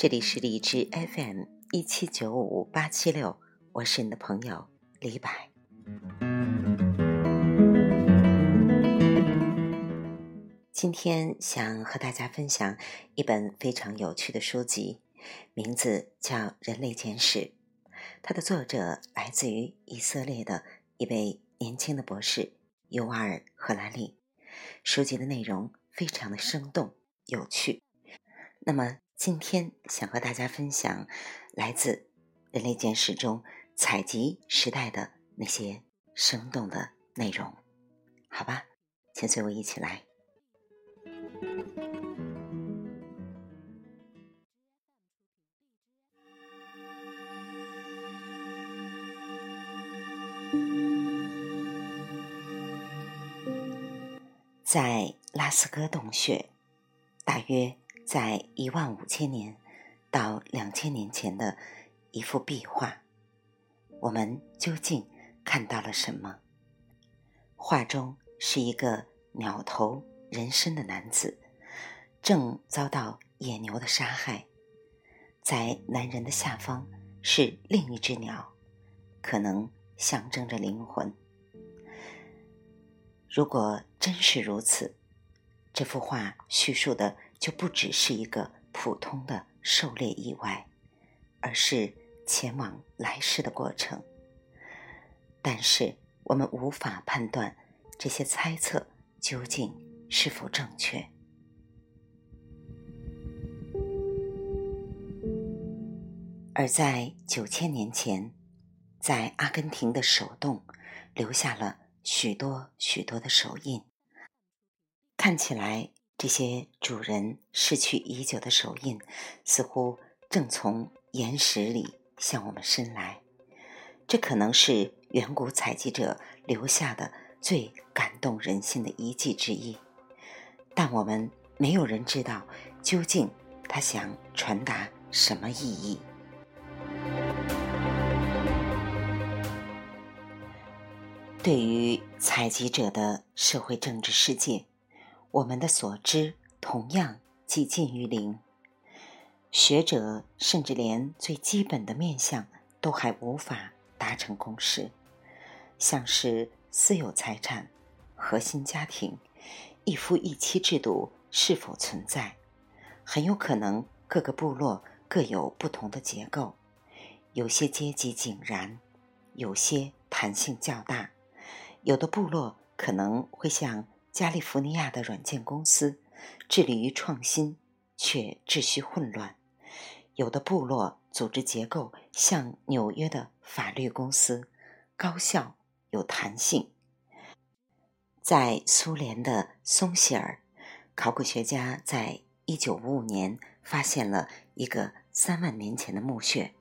这里是荔枝 FM 一七九五八七六，我是你的朋友李柏。今天想和大家分享一本非常有趣的书籍，名字叫《人类简史》，它的作者来自于以色列的一位年轻的博士尤瓦尔·赫拉利。书籍的内容非常的生动有趣。那么今天想和大家分享来自《人类简史》中采集时代的那些生动的内容，好吧？请随我一起来。在拉斯哥洞穴，大约在一万五千年到两千年前的一幅壁画，我们究竟看到了什么？画中是一个鸟头人身的男子，正遭到野牛的杀害，在男人的下方是另一只鸟，可能象征着灵魂。如果真是如此，这幅画叙述的就不只是一个普通的狩猎意外，而是前往来世的过程。但是我们无法判断这些猜测究竟是否正确。而在九千年前，在阿根廷的手洞留下了。许多许多的手印，看起来这些主人逝去已久的手印，似乎正从岩石里向我们伸来。这可能是远古采集者留下的最感动人心的遗迹之一，但我们没有人知道究竟他想传达什么意义。对于采集者的社会政治世界，我们的所知同样几近于零。学者甚至连最基本的面相都还无法达成共识，像是私有财产、核心家庭、一夫一妻制度是否存在，很有可能各个部落各有不同的结构，有些阶级井然，有些弹性较大。有的部落可能会像加利福尼亚的软件公司，致力于创新，却秩序混乱；有的部落组织结构像纽约的法律公司，高效有弹性。在苏联的松希尔，考古学家在一九五五年发现了一个三万年前的墓穴，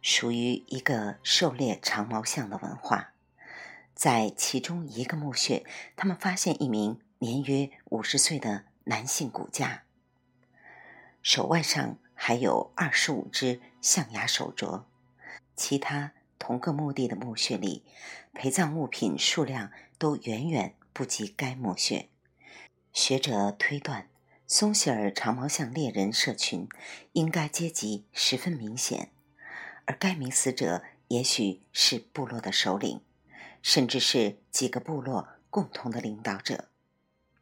属于一个狩猎长毛象的文化。在其中一个墓穴，他们发现一名年约五十岁的男性骨架，手腕上还有二十五只象牙手镯。其他同个墓地的墓穴里，陪葬物品数量都远远不及该墓穴。学者推断，松希尔长毛象猎人社群应该阶级十分明显，而该名死者也许是部落的首领。甚至是几个部落共同的领导者，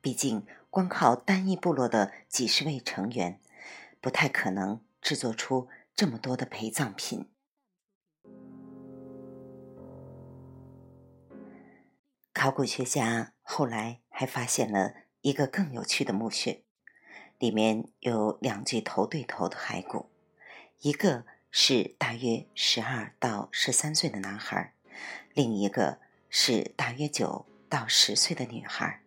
毕竟光靠单一部落的几十位成员，不太可能制作出这么多的陪葬品。考古学家后来还发现了一个更有趣的墓穴，里面有两具头对头的骸骨，一个是大约十二到十三岁的男孩，另一个。是大约九到十岁的女孩，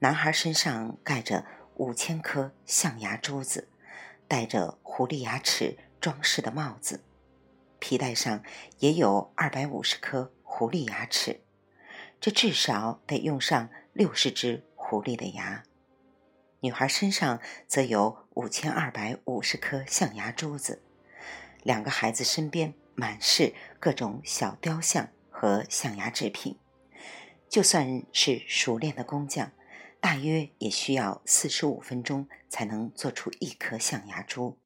男孩身上盖着五千颗象牙珠子，戴着狐狸牙齿装饰的帽子，皮带上也有二百五十颗狐狸牙齿，这至少得用上六十只狐狸的牙。女孩身上则有五千二百五十颗象牙珠子，两个孩子身边满是各种小雕像。和象牙制品，就算是熟练的工匠，大约也需要四十五分钟才能做出一颗象牙珠。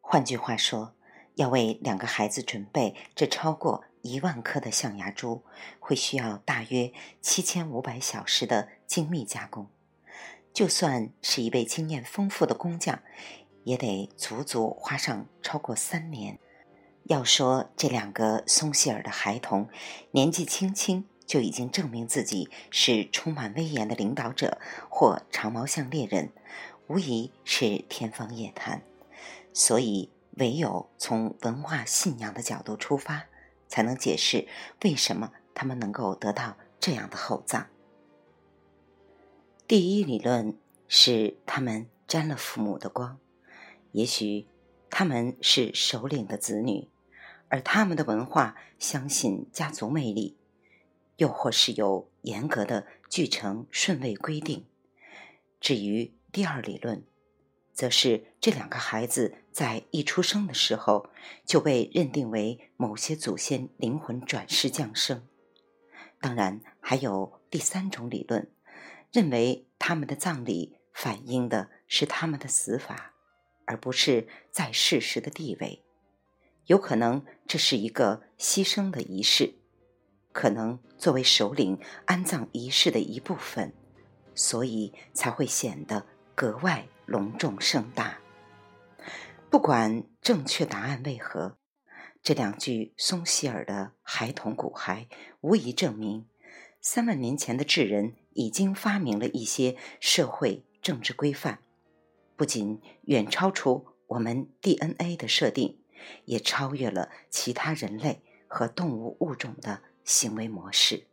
换句话说，要为两个孩子准备这超过一万颗的象牙珠，会需要大约七千五百小时的精密加工。就算是一位经验丰富的工匠，也得足足花上超过三年。要说这两个松希尔的孩童，年纪轻轻就已经证明自己是充满威严的领导者或长毛象猎人，无疑是天方夜谭。所以，唯有从文化信仰的角度出发，才能解释为什么他们能够得到这样的厚葬。第一理论是他们沾了父母的光，也许他们是首领的子女，而他们的文化相信家族魅力，又或是有严格的继承顺位规定。至于第二理论，则是这两个孩子在一出生的时候就被认定为某些祖先灵魂转世降生。当然，还有第三种理论。认为他们的葬礼反映的是他们的死法，而不是在世时的地位。有可能这是一个牺牲的仪式，可能作为首领安葬仪式的一部分，所以才会显得格外隆重盛大。不管正确答案为何，这两具松希尔的孩童骨骸无疑证明，三万年前的智人。已经发明了一些社会政治规范，不仅远超出我们 DNA 的设定，也超越了其他人类和动物物种的行为模式。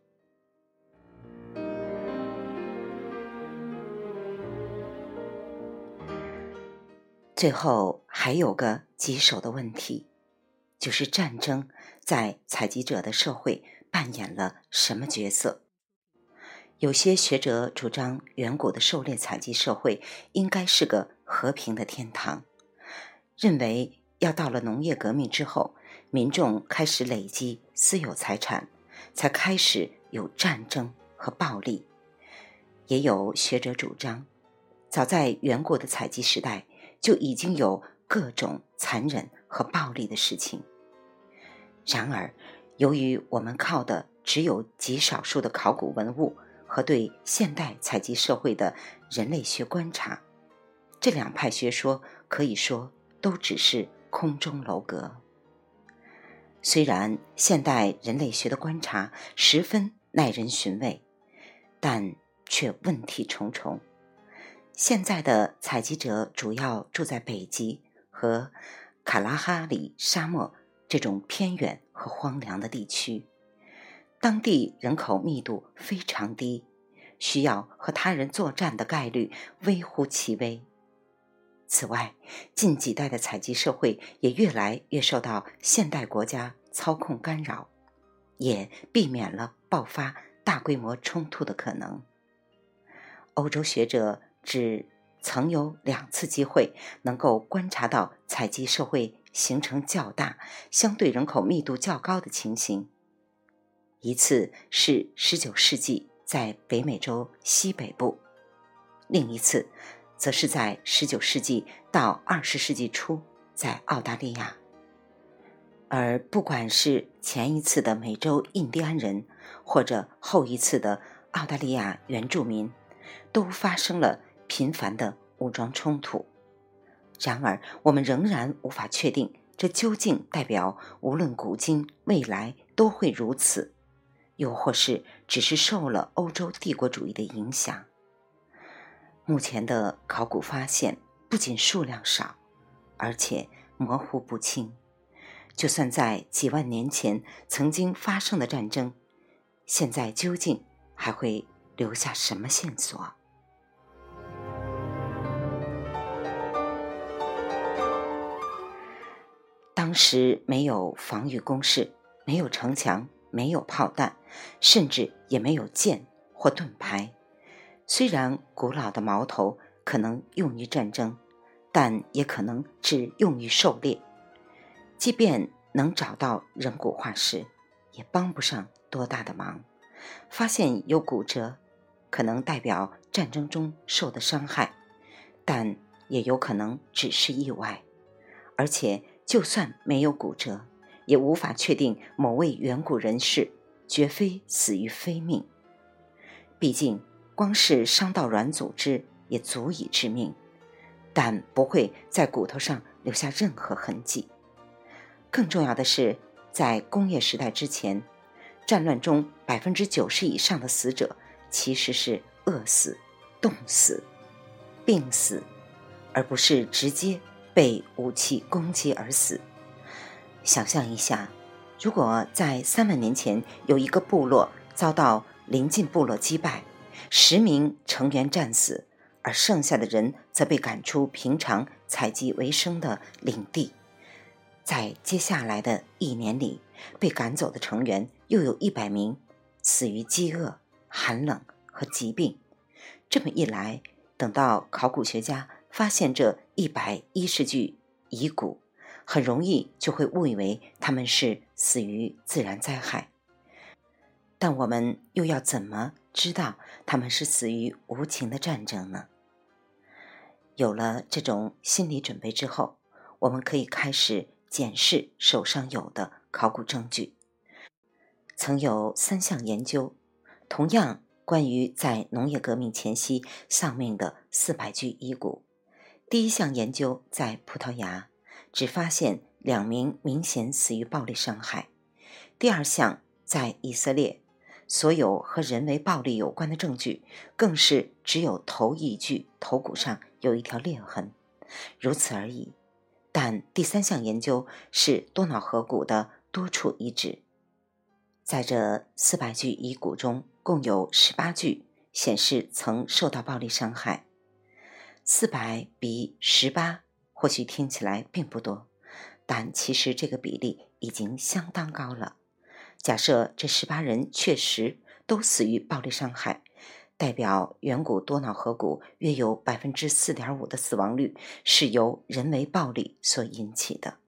最后还有个棘手的问题，就是战争在采集者的社会扮演了什么角色？有些学者主张，远古的狩猎采集社会应该是个和平的天堂，认为要到了农业革命之后，民众开始累积私有财产，才开始有战争和暴力。也有学者主张，早在远古的采集时代就已经有各种残忍和暴力的事情。然而，由于我们靠的只有极少数的考古文物。和对现代采集社会的人类学观察，这两派学说可以说都只是空中楼阁。虽然现代人类学的观察十分耐人寻味，但却问题重重。现在的采集者主要住在北极和卡拉哈里沙漠这种偏远和荒凉的地区。当地人口密度非常低，需要和他人作战的概率微乎其微。此外，近几代的采集社会也越来越受到现代国家操控干扰，也避免了爆发大规模冲突的可能。欧洲学者只曾有两次机会能够观察到采集社会形成较大、相对人口密度较高的情形。一次是十九世纪在北美洲西北部，另一次则是在十九世纪到二十世纪初在澳大利亚。而不管是前一次的美洲印第安人，或者后一次的澳大利亚原住民，都发生了频繁的武装冲突。然而，我们仍然无法确定这究竟代表无论古今未来都会如此。又或是只是受了欧洲帝国主义的影响。目前的考古发现不仅数量少，而且模糊不清。就算在几万年前曾经发生的战争，现在究竟还会留下什么线索？当时没有防御工事，没有城墙。没有炮弹，甚至也没有剑或盾牌。虽然古老的矛头可能用于战争，但也可能只用于狩猎。即便能找到人骨化石，也帮不上多大的忙。发现有骨折，可能代表战争中受的伤害，但也有可能只是意外。而且就算没有骨折，也无法确定某位远古人士绝非死于非命。毕竟，光是伤到软组织也足以致命，但不会在骨头上留下任何痕迹。更重要的是，在工业时代之前，战乱中百分之九十以上的死者其实是饿死、冻死、病死，而不是直接被武器攻击而死。想象一下，如果在三万年前有一个部落遭到邻近部落击败，十名成员战死，而剩下的人则被赶出平常采集为生的领地。在接下来的一年里，被赶走的成员又有一百名死于饥饿、寒冷和疾病。这么一来，等到考古学家发现这一百一十具遗骨，很容易就会误以为他们是死于自然灾害。但我们又要怎么知道他们是死于无情的战争呢？有了这种心理准备之后，我们可以开始。检视手上有的考古证据，曾有三项研究，同样关于在农业革命前夕丧命的四百具遗骨。第一项研究在葡萄牙，只发现两名明显死于暴力伤害；第二项在以色列，所有和人为暴力有关的证据更是只有头一具头骨上有一条裂痕，如此而已。但第三项研究是多瑙河谷的多处遗址，在这四百具遗骨中，共有十八具显示曾受到暴力伤害。四百比十八或许听起来并不多，但其实这个比例已经相当高了。假设这十八人确实都死于暴力伤害。代表远古多瑙河谷约有百分之四点五的死亡率是由人为暴力所引起的，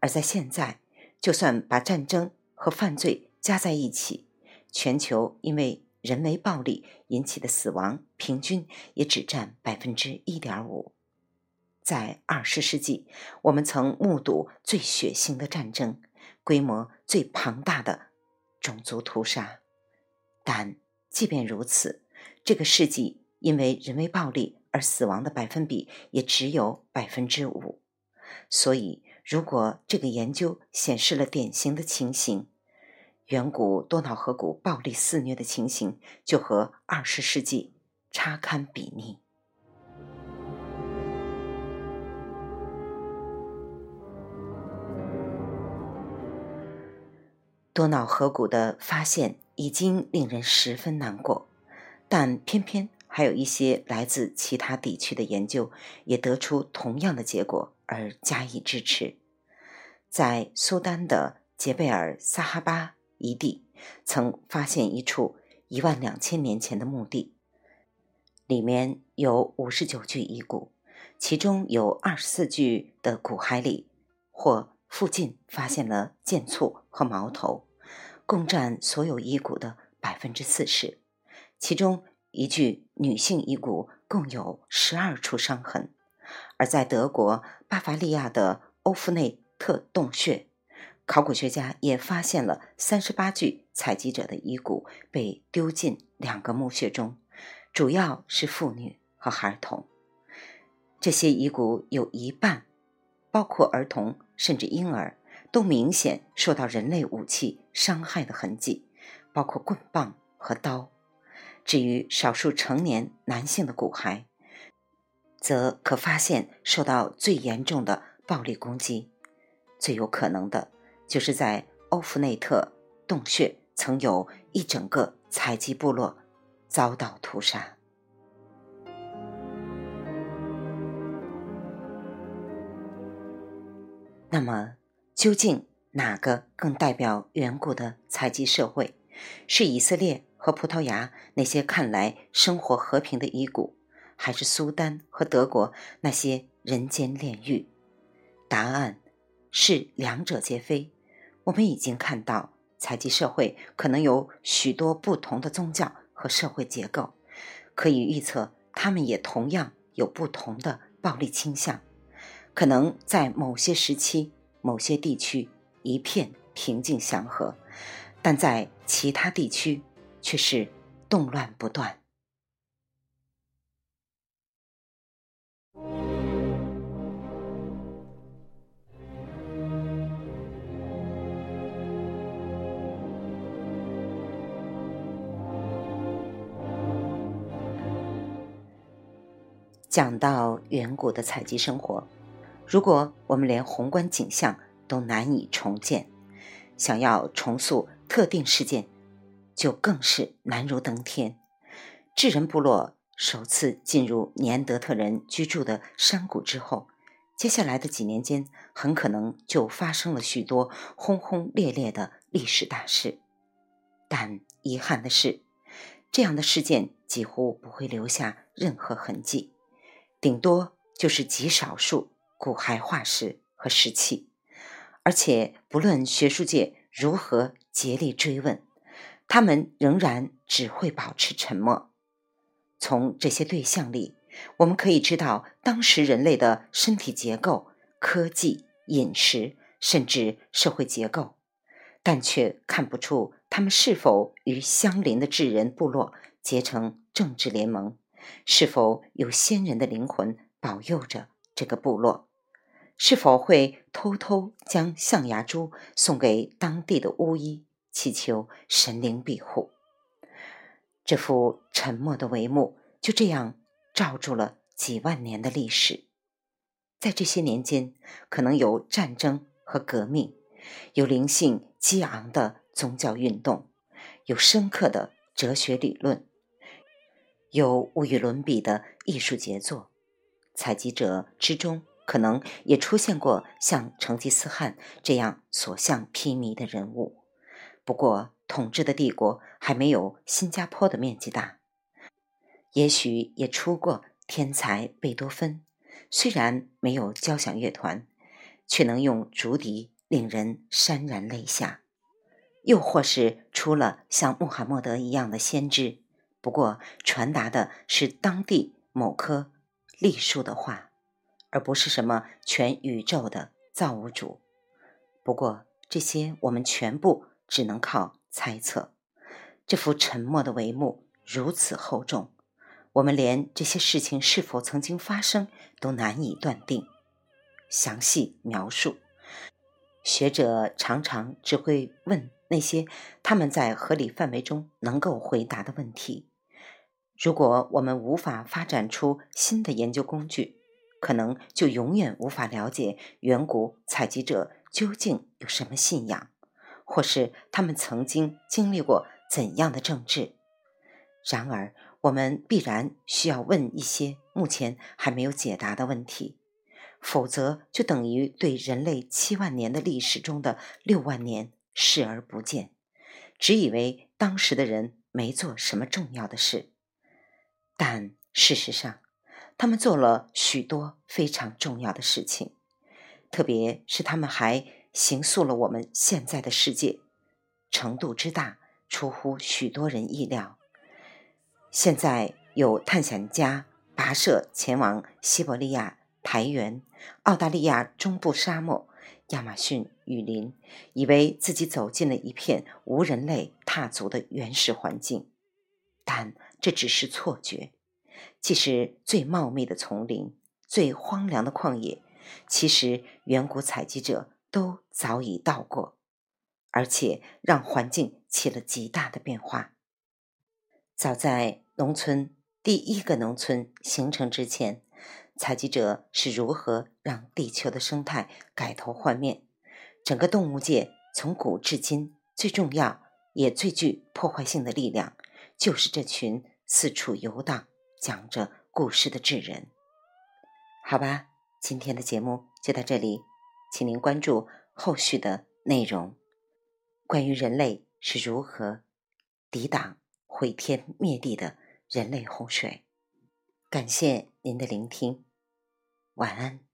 而在现在，就算把战争和犯罪加在一起，全球因为人为暴力引起的死亡平均也只占百分之一点五。在二十世纪，我们曾目睹最血腥的战争，规模最庞大的种族屠杀，但。即便如此，这个世纪因为人为暴力而死亡的百分比也只有百分之五。所以，如果这个研究显示了典型的情形，远古多瑙河谷暴力肆虐的情形就和二十世纪差堪比拟。多瑙河谷的发现。已经令人十分难过，但偏偏还有一些来自其他地区的研究也得出同样的结果而加以支持。在苏丹的杰贝尔撒哈巴遗地，曾发现一处一万两千年前的墓地，里面有五十九具遗骨，其中有二十四具的骨骸里或附近发现了剑簇和矛头。共占所有遗骨的百分之四十，其中一具女性遗骨共有十二处伤痕。而在德国巴伐利亚的欧夫内特洞穴，考古学家也发现了三十八具采集者的遗骨被丢进两个墓穴中，主要是妇女和孩童。这些遗骨有一半，包括儿童甚至婴儿。都明显受到人类武器伤害的痕迹，包括棍棒和刀。至于少数成年男性的骨骸，则可发现受到最严重的暴力攻击。最有可能的就是在欧弗内特洞穴，曾有一整个采集部落遭到屠杀。那么？究竟哪个更代表远古的采集社会？是以色列和葡萄牙那些看来生活和平的遗骨，还是苏丹和德国那些人间炼狱？答案是两者皆非。我们已经看到，采集社会可能有许多不同的宗教和社会结构，可以预测，他们也同样有不同的暴力倾向。可能在某些时期、某些地区一片平静祥和，但在其他地区却是动乱不断。讲到远古的采集生活，如果我们连宏观景象都难以重建，想要重塑特定事件，就更是难如登天。智人部落首次进入尼安德特人居住的山谷之后，接下来的几年间，很可能就发生了许多轰轰烈烈的历史大事。但遗憾的是，这样的事件几乎不会留下任何痕迹。顶多就是极少数骨骸化石和石器，而且不论学术界如何竭力追问，他们仍然只会保持沉默。从这些对象里，我们可以知道当时人类的身体结构、科技、饮食，甚至社会结构，但却看不出他们是否与相邻的智人部落结成政治联盟。是否有先人的灵魂保佑着这个部落？是否会偷偷将象牙珠送给当地的巫医，祈求神灵庇护？这幅沉默的帷幕就这样罩住了几万年的历史。在这些年间，可能有战争和革命，有灵性激昂的宗教运动，有深刻的哲学理论。有无与伦比的艺术杰作，采集者之中可能也出现过像成吉思汗这样所向披靡的人物。不过，统治的帝国还没有新加坡的面积大。也许也出过天才贝多芬，虽然没有交响乐团，却能用竹笛令人潸然泪下。又或是出了像穆罕默德一样的先知。不过，传达的是当地某棵栗树的话，而不是什么全宇宙的造物主。不过，这些我们全部只能靠猜测。这幅沉默的帷幕如此厚重，我们连这些事情是否曾经发生都难以断定。详细描述，学者常常只会问那些他们在合理范围中能够回答的问题。如果我们无法发展出新的研究工具，可能就永远无法了解远古采集者究竟有什么信仰，或是他们曾经经历过怎样的政治。然而，我们必然需要问一些目前还没有解答的问题，否则就等于对人类七万年的历史中的六万年视而不见，只以为当时的人没做什么重要的事。但事实上，他们做了许多非常重要的事情，特别是他们还形塑了我们现在的世界，程度之大出乎许多人意料。现在有探险家跋涉前往西伯利亚苔原、澳大利亚中部沙漠、亚马逊雨林，以为自己走进了一片无人类踏足的原始环境，但。这只是错觉。即使最茂密的丛林、最荒凉的旷野，其实远古采集者都早已到过，而且让环境起了极大的变化。早在农村第一个农村形成之前，采集者是如何让地球的生态改头换面？整个动物界从古至今最重要也最具破坏性的力量。就是这群四处游荡、讲着故事的智人。好吧，今天的节目就到这里，请您关注后续的内容，关于人类是如何抵挡毁天灭地的人类洪水。感谢您的聆听，晚安。